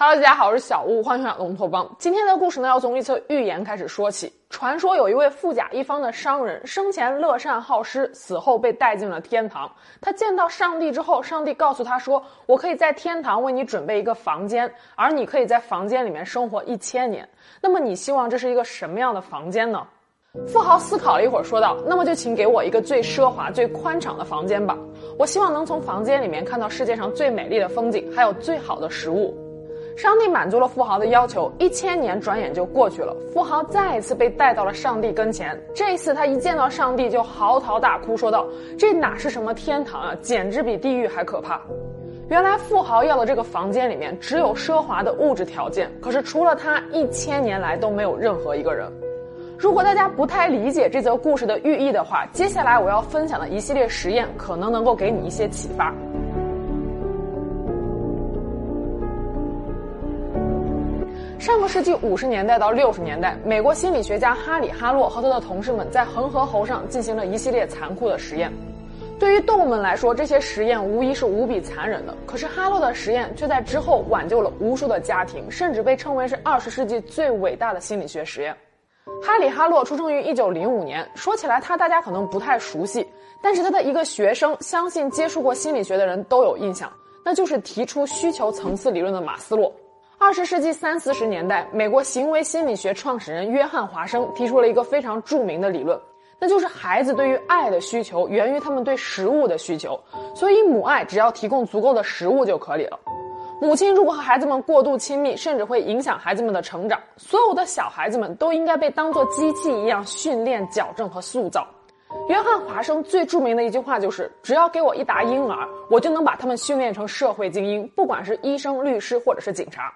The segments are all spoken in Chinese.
Hello，大家好，我是小屋，欢迎来到龙托邦。今天的故事呢，要从一则寓言开始说起。传说有一位富甲一方的商人，生前乐善好施，死后被带进了天堂。他见到上帝之后，上帝告诉他说：“我可以在天堂为你准备一个房间，而你可以在房间里面生活一千年。那么你希望这是一个什么样的房间呢？”富豪思考了一会儿，说道：“那么就请给我一个最奢华、最宽敞的房间吧。我希望能从房间里面看到世界上最美丽的风景，还有最好的食物。”上帝满足了富豪的要求，一千年转眼就过去了。富豪再一次被带到了上帝跟前，这一次他一见到上帝就嚎啕大哭，说道：“这哪是什么天堂啊，简直比地狱还可怕！”原来富豪要的这个房间里面只有奢华的物质条件，可是除了他，一千年来都没有任何一个人。如果大家不太理解这则故事的寓意的话，接下来我要分享的一系列实验可能能够给你一些启发。上个世纪五十年代到六十年代，美国心理学家哈里·哈洛和他的同事们在恒河猴上进行了一系列残酷的实验。对于动物们来说，这些实验无疑是无比残忍的。可是哈洛的实验却在之后挽救了无数的家庭，甚至被称为是二十世纪最伟大的心理学实验。哈里·哈洛出生于一九零五年，说起来他大家可能不太熟悉，但是他的一个学生，相信接触过心理学的人都有印象，那就是提出需求层次理论的马斯洛。二十世纪三四十年代，美国行为心理学创始人约翰·华生提出了一个非常著名的理论，那就是孩子对于爱的需求源于他们对食物的需求，所以母爱只要提供足够的食物就可以了。母亲如果和孩子们过度亲密，甚至会影响孩子们的成长。所有的小孩子们都应该被当作机器一样训练、矫正和塑造。约翰·华生最著名的一句话就是：“只要给我一打婴儿，我就能把他们训练成社会精英，不管是医生、律师或者是警察。”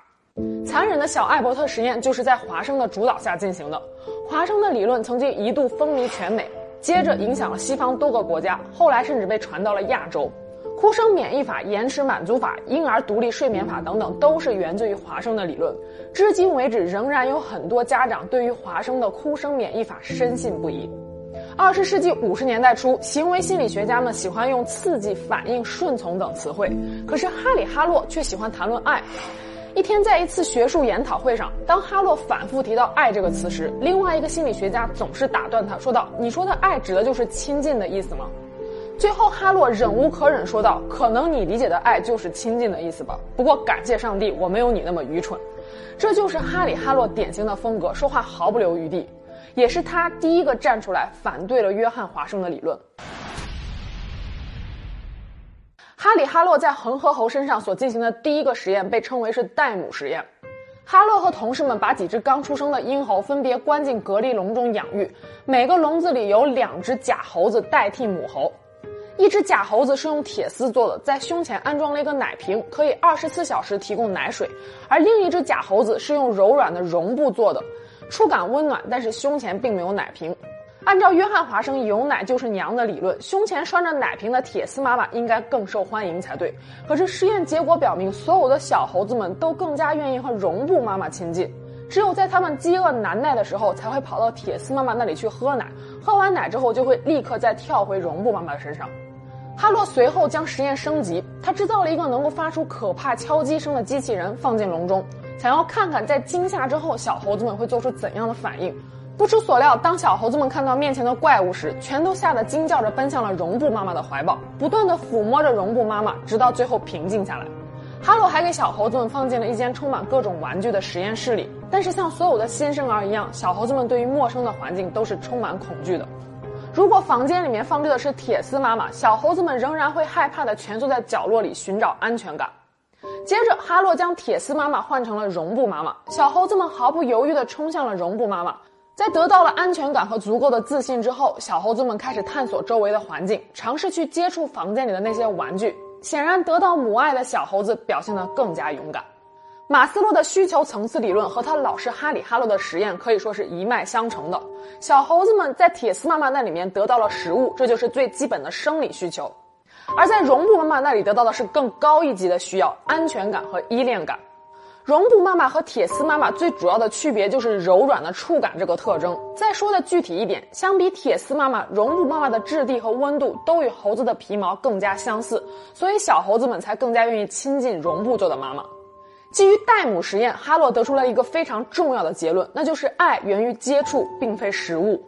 残忍的小艾伯特实验就是在华生的主导下进行的。华生的理论曾经一度风靡全美，接着影响了西方多个国家，后来甚至被传到了亚洲。哭声免疫法、延迟满足法、婴儿独立睡眠法等等，都是源自于华生的理论。至今为止，仍然有很多家长对于华生的哭声免疫法深信不疑。二十世纪五十年代初，行为心理学家们喜欢用刺激、反应、顺从等词汇，可是哈里·哈洛却喜欢谈论爱。一天，在一次学术研讨会上，当哈洛反复提到“爱”这个词时，另外一个心理学家总是打断他，说道：“你说的爱指的就是亲近的意思吗？”最后，哈洛忍无可忍，说道：“可能你理解的爱就是亲近的意思吧。不过，感谢上帝，我没有你那么愚蠢。”这就是哈里·哈洛典型的风格，说话毫不留余地，也是他第一个站出来反对了约翰·华生的理论。哈里·哈洛在恒河猴身上所进行的第一个实验被称为是代母实验。哈洛和同事们把几只刚出生的婴猴分别关进隔离笼中养育，每个笼子里有两只假猴子代替母猴。一只假猴子是用铁丝做的，在胸前安装了一个奶瓶，可以二十四小时提供奶水；而另一只假猴子是用柔软的绒布做的，触感温暖，但是胸前并没有奶瓶。按照约翰·华生“有奶就是娘”的理论，胸前拴着奶瓶的铁丝妈妈应该更受欢迎才对。可是实验结果表明，所有的小猴子们都更加愿意和绒布妈妈亲近，只有在他们饥饿难耐的时候，才会跑到铁丝妈妈那里去喝奶。喝完奶之后，就会立刻再跳回绒布妈妈的身上。哈洛随后将实验升级，他制造了一个能够发出可怕敲击声的机器人，放进笼中，想要看看在惊吓之后，小猴子们会做出怎样的反应。不出所料，当小猴子们看到面前的怪物时，全都吓得惊叫着奔向了绒布妈妈的怀抱，不断的抚摸着绒布妈妈，直到最后平静下来。哈罗还给小猴子们放进了一间充满各种玩具的实验室里，但是像所有的新生儿一样，小猴子们对于陌生的环境都是充满恐惧的。如果房间里面放置的是铁丝妈妈，小猴子们仍然会害怕的蜷缩在角落里寻找安全感。接着，哈洛将铁丝妈妈换成了绒布妈妈，小猴子们毫不犹豫地冲向了绒布妈妈。在得到了安全感和足够的自信之后，小猴子们开始探索周围的环境，尝试去接触房间里的那些玩具。显然，得到母爱的小猴子表现得更加勇敢。马斯洛的需求层次理论和他老师哈里·哈洛的实验可以说是一脉相承的。小猴子们在铁丝妈妈那里面得到了食物，这就是最基本的生理需求；而在绒布妈妈那里得到的是更高一级的需要——安全感和依恋感。绒布妈妈和铁丝妈妈最主要的区别就是柔软的触感这个特征。再说的具体一点，相比铁丝妈妈，绒布妈妈的质地和温度都与猴子的皮毛更加相似，所以小猴子们才更加愿意亲近绒布做的妈妈。基于代母实验，哈洛得出了一个非常重要的结论，那就是爱源于接触，并非食物。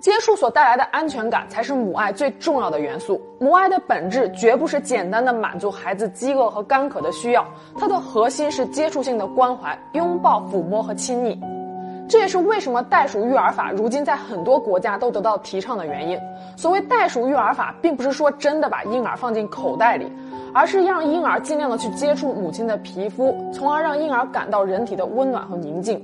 接触所带来的安全感才是母爱最重要的元素。母爱的本质绝不是简单的满足孩子饥饿和干渴的需要，它的核心是接触性的关怀、拥抱、抚摸和亲昵。这也是为什么袋鼠育儿法如今在很多国家都得到提倡的原因。所谓袋鼠育儿法，并不是说真的把婴儿放进口袋里，而是让婴儿尽量的去接触母亲的皮肤，从而让婴儿感到人体的温暖和宁静。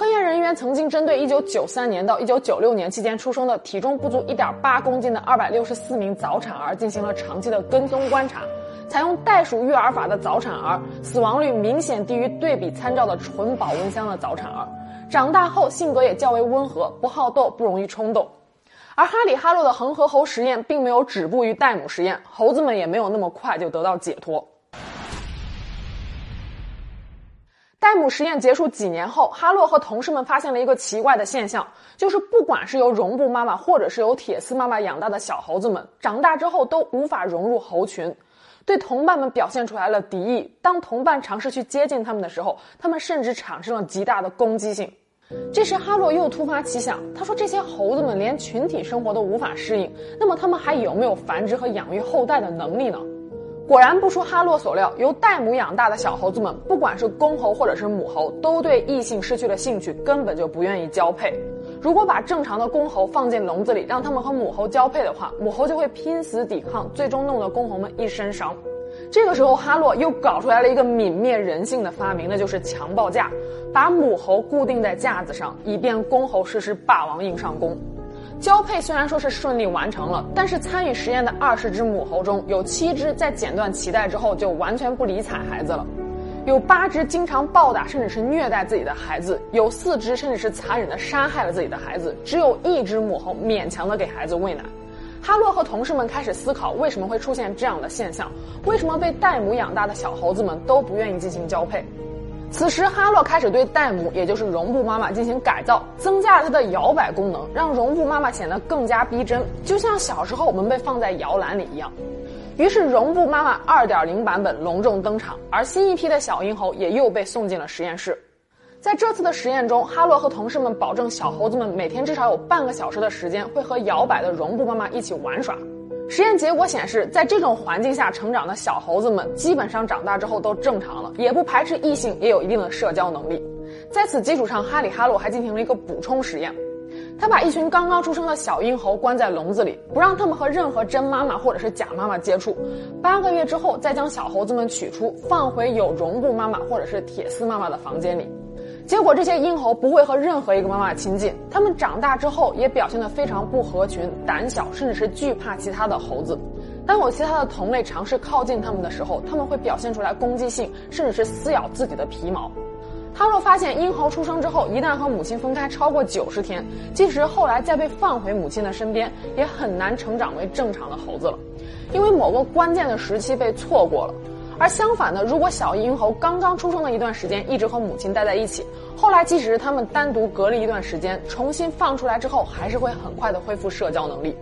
科研人员曾经针对1993年到1996年期间出生的体重不足1.8公斤的264名早产儿进行了长期的跟踪观察，采用袋鼠育儿法的早产儿死亡率明显低于对比参照的纯保温箱的早产儿，长大后性格也较为温和，不好斗，不容易冲动。而哈里哈洛的恒河猴实验并没有止步于代母实验，猴子们也没有那么快就得到解脱。戴姆实验结束几年后，哈洛和同事们发现了一个奇怪的现象，就是不管是由绒布妈妈或者是由铁丝妈妈养大的小猴子们，长大之后都无法融入猴群，对同伴们表现出来了敌意。当同伴尝试去接近他们的时候，他们甚至产生了极大的攻击性。这时，哈洛又突发奇想，他说：“这些猴子们连群体生活都无法适应，那么他们还有没有繁殖和养育后代的能力呢？”果然不出哈洛所料，由代母养大的小猴子们，不管是公猴或者是母猴，都对异性失去了兴趣，根本就不愿意交配。如果把正常的公猴放进笼子里，让它们和母猴交配的话，母猴就会拼死抵抗，最终弄得公猴们一身伤。这个时候，哈洛又搞出来了一个泯灭人性的发明，那就是强暴架，把母猴固定在架子上，以便公猴实施霸王硬上弓。交配虽然说是顺利完成了，但是参与实验的二十只母猴中有七只在剪断脐带之后就完全不理睬孩子了，有八只经常暴打甚至是虐待自己的孩子，有四只甚至是残忍的杀害了自己的孩子，只有一只母猴勉强的给孩子喂奶。哈洛和同事们开始思考为什么会出现这样的现象，为什么被代母养大的小猴子们都不愿意进行交配。此时，哈洛开始对戴姆，也就是绒布妈妈进行改造，增加了它的摇摆功能，让绒布妈妈显得更加逼真，就像小时候我们被放在摇篮里一样。于是，绒布妈妈2.0版本隆重登场，而新一批的小婴猴也又被送进了实验室。在这次的实验中，哈洛和同事们保证小猴子们每天至少有半个小时的时间会和摇摆的绒布妈妈一起玩耍。实验结果显示，在这种环境下成长的小猴子们，基本上长大之后都正常了，也不排斥异性，也有一定的社交能力。在此基础上，哈里哈洛还进行了一个补充实验，他把一群刚刚出生的小婴猴关在笼子里，不让他们和任何真妈妈或者是假妈妈接触。八个月之后，再将小猴子们取出，放回有绒布妈妈或者是铁丝妈妈的房间里。结果这些婴猴不会和任何一个妈妈亲近，它们长大之后也表现得非常不合群、胆小，甚至是惧怕其他的猴子。当有其他的同类尝试靠近它们的时候，它们会表现出来攻击性，甚至是撕咬自己的皮毛。哈洛发现，婴猴出生之后，一旦和母亲分开超过九十天，即使后来再被放回母亲的身边，也很难成长为正常的猴子了，因为某个关键的时期被错过了。而相反的，如果小婴猴刚刚出生的一段时间一直和母亲待在一起，后来即使是他们单独隔离一段时间，重新放出来之后，还是会很快的恢复社交能力。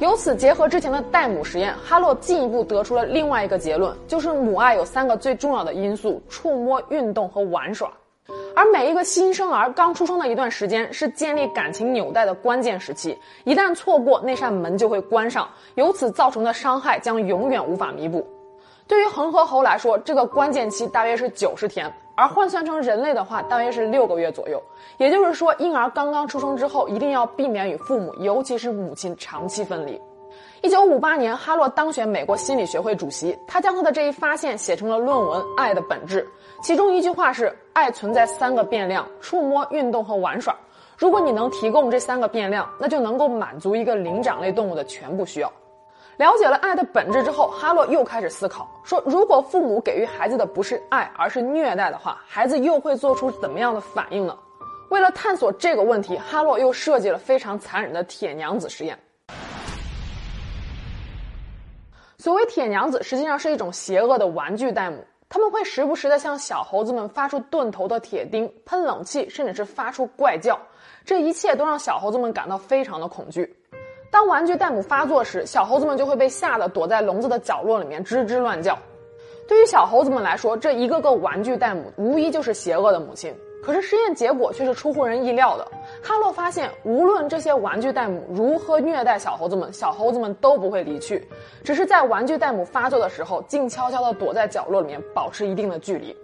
由此结合之前的代母实验，哈洛进一步得出了另外一个结论，就是母爱有三个最重要的因素：触摸、运动和玩耍。而每一个新生儿刚出生的一段时间是建立感情纽带的关键时期，一旦错过，那扇门就会关上，由此造成的伤害将永远无法弥补。对于恒河猴来说，这个关键期大约是九十天，而换算成人类的话，大约是六个月左右。也就是说，婴儿刚刚出生之后，一定要避免与父母，尤其是母亲长期分离。一九五八年，哈洛当选美国心理学会主席，他将他的这一发现写成了论文《爱的本质》，其中一句话是：爱存在三个变量：触摸、运动和玩耍。如果你能提供这三个变量，那就能够满足一个灵长类动物的全部需要。了解了爱的本质之后，哈洛又开始思考：说如果父母给予孩子的不是爱，而是虐待的话，孩子又会做出怎么样的反应呢？为了探索这个问题，哈洛又设计了非常残忍的铁娘子实验。所谓铁娘子，实际上是一种邪恶的玩具代母，他们会时不时的向小猴子们发出钝头的铁钉、喷冷气，甚至是发出怪叫，这一切都让小猴子们感到非常的恐惧。当玩具代母发作时，小猴子们就会被吓得躲在笼子的角落里面吱吱乱叫。对于小猴子们来说，这一个个玩具代母无疑就是邪恶的母亲。可是实验结果却是出乎人意料的。哈洛发现，无论这些玩具代母如何虐待小猴子们，小猴子们都不会离去，只是在玩具代母发作的时候，静悄悄地躲在角落里面，保持一定的距离。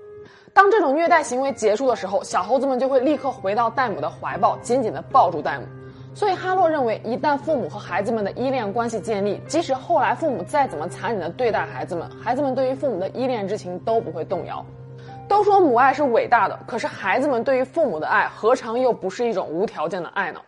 当这种虐待行为结束的时候，小猴子们就会立刻回到代母的怀抱，紧紧地抱住代母。所以哈洛认为，一旦父母和孩子们的依恋关系建立，即使后来父母再怎么残忍的对待孩子们，孩子们对于父母的依恋之情都不会动摇。都说母爱是伟大的，可是孩子们对于父母的爱，何尝又不是一种无条件的爱呢？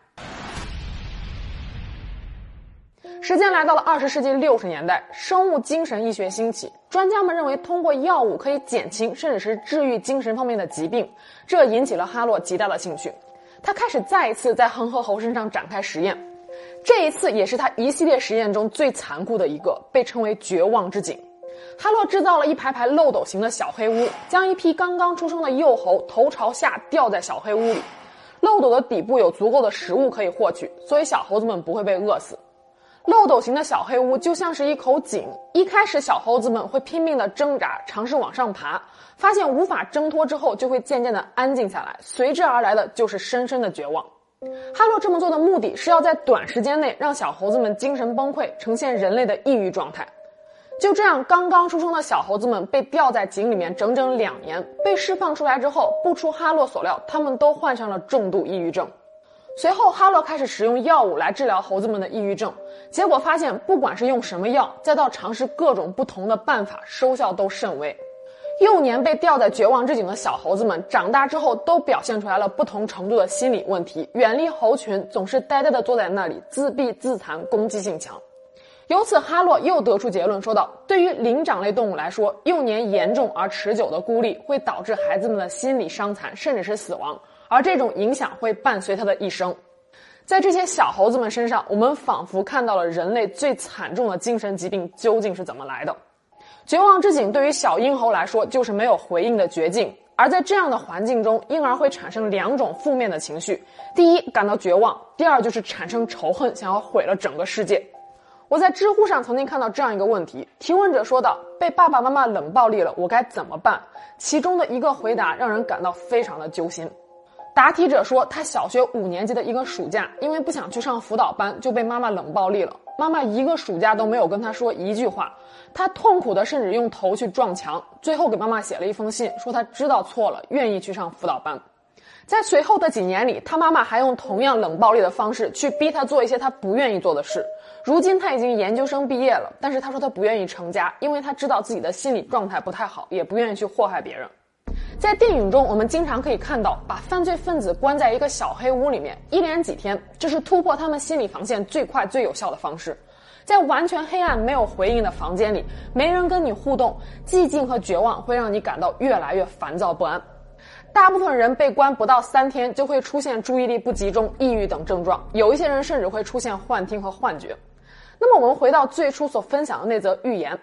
时间来到了二十世纪六十年代，生物精神医学兴起，专家们认为通过药物可以减轻甚至是治愈精神方面的疾病，这引起了哈洛极大的兴趣。他开始再一次在恒河猴身上展开实验，这一次也是他一系列实验中最残酷的一个，被称为“绝望之井”。哈洛制造了一排排漏斗形的小黑屋，将一批刚刚出生的幼猴头朝下吊在小黑屋里。漏斗的底部有足够的食物可以获取，所以小猴子们不会被饿死。漏斗形的小黑屋就像是一口井，一开始小猴子们会拼命的挣扎，尝试往上爬，发现无法挣脱之后，就会渐渐的安静下来，随之而来的就是深深的绝望。哈洛这么做的目的是要在短时间内让小猴子们精神崩溃，呈现人类的抑郁状态。就这样，刚刚出生的小猴子们被吊在井里面整整两年。被释放出来之后，不出哈洛所料，他们都患上了重度抑郁症。随后，哈洛开始使用药物来治疗猴子们的抑郁症，结果发现，不管是用什么药，再到尝试各种不同的办法，收效都甚微。幼年被吊在绝望之井的小猴子们，长大之后都表现出来了不同程度的心理问题，远离猴群，总是呆呆地坐在那里，自闭自残，攻击性强。由此，哈洛又得出结论，说道：对于灵长类动物来说，幼年严重而持久的孤立会导致孩子们的心理伤残，甚至是死亡，而这种影响会伴随他的一生。在这些小猴子们身上，我们仿佛看到了人类最惨重的精神疾病究竟是怎么来的。绝望之井对于小婴猴来说，就是没有回应的绝境。而在这样的环境中，婴儿会产生两种负面的情绪：第一，感到绝望；第二，就是产生仇恨，想要毁了整个世界。我在知乎上曾经看到这样一个问题，提问者说道：“被爸爸妈妈冷暴力了，我该怎么办？”其中的一个回答让人感到非常的揪心。答题者说，他小学五年级的一个暑假，因为不想去上辅导班，就被妈妈冷暴力了。妈妈一个暑假都没有跟他说一句话，他痛苦的甚至用头去撞墙，最后给妈妈写了一封信，说他知道错了，愿意去上辅导班。在随后的几年里，他妈妈还用同样冷暴力的方式去逼他做一些他不愿意做的事。如今他已经研究生毕业了，但是他说他不愿意成家，因为他知道自己的心理状态不太好，也不愿意去祸害别人。在电影中，我们经常可以看到，把犯罪分子关在一个小黑屋里面，一连几天，这是突破他们心理防线最快最有效的方式。在完全黑暗、没有回应的房间里，没人跟你互动，寂静和绝望会让你感到越来越烦躁不安。大部分人被关不到三天，就会出现注意力不集中、抑郁等症状。有一些人甚至会出现幻听和幻觉。那么，我们回到最初所分享的那则寓言：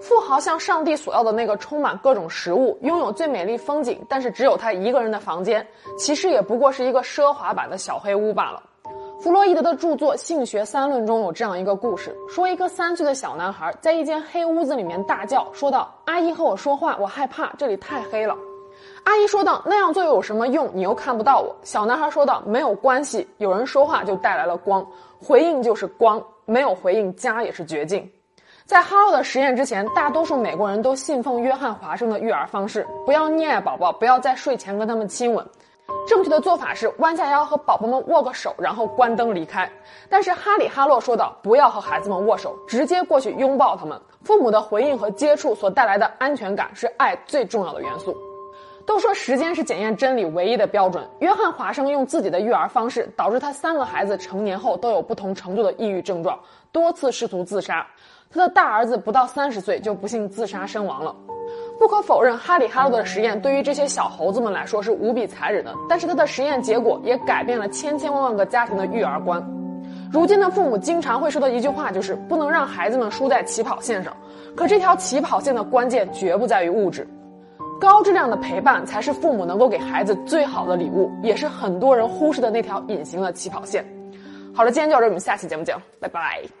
富豪向上帝索要的那个充满各种食物、拥有最美丽风景，但是只有他一个人的房间，其实也不过是一个奢华版的小黑屋罢了。弗洛伊德的著作《性学三论》中有这样一个故事：说一个三岁的小男孩在一间黑屋子里面大叫，说道：“阿姨和我说话，我害怕，这里太黑了。”阿姨说道：“那样做有什么用？你又看不到我。”小男孩说道：“没有关系，有人说话就带来了光，回应就是光，没有回应，家也是绝境。”在哈洛的实验之前，大多数美国人都信奉约翰华生的育儿方式：不要溺爱宝宝，不要在睡前跟他们亲吻。正确的做法是弯下腰和宝宝们握个手，然后关灯离开。但是哈里哈洛说道：“不要和孩子们握手，直接过去拥抱他们。父母的回应和接触所带来的安全感是爱最重要的元素。”都说时间是检验真理唯一的标准。约翰·华生用自己的育儿方式，导致他三个孩子成年后都有不同程度的抑郁症状，多次试图自杀。他的大儿子不到三十岁就不幸自杀身亡了。不可否认，哈里·哈罗的实验对于这些小猴子们来说是无比残忍的，但是他的实验结果也改变了千千万万个家庭的育儿观。如今的父母经常会说的一句话就是：不能让孩子们输在起跑线上。可这条起跑线的关键绝不在于物质。高质量的陪伴才是父母能够给孩子最好的礼物，也是很多人忽视的那条隐形的起跑线。好了，今天就到这，我们下期节目见，拜拜。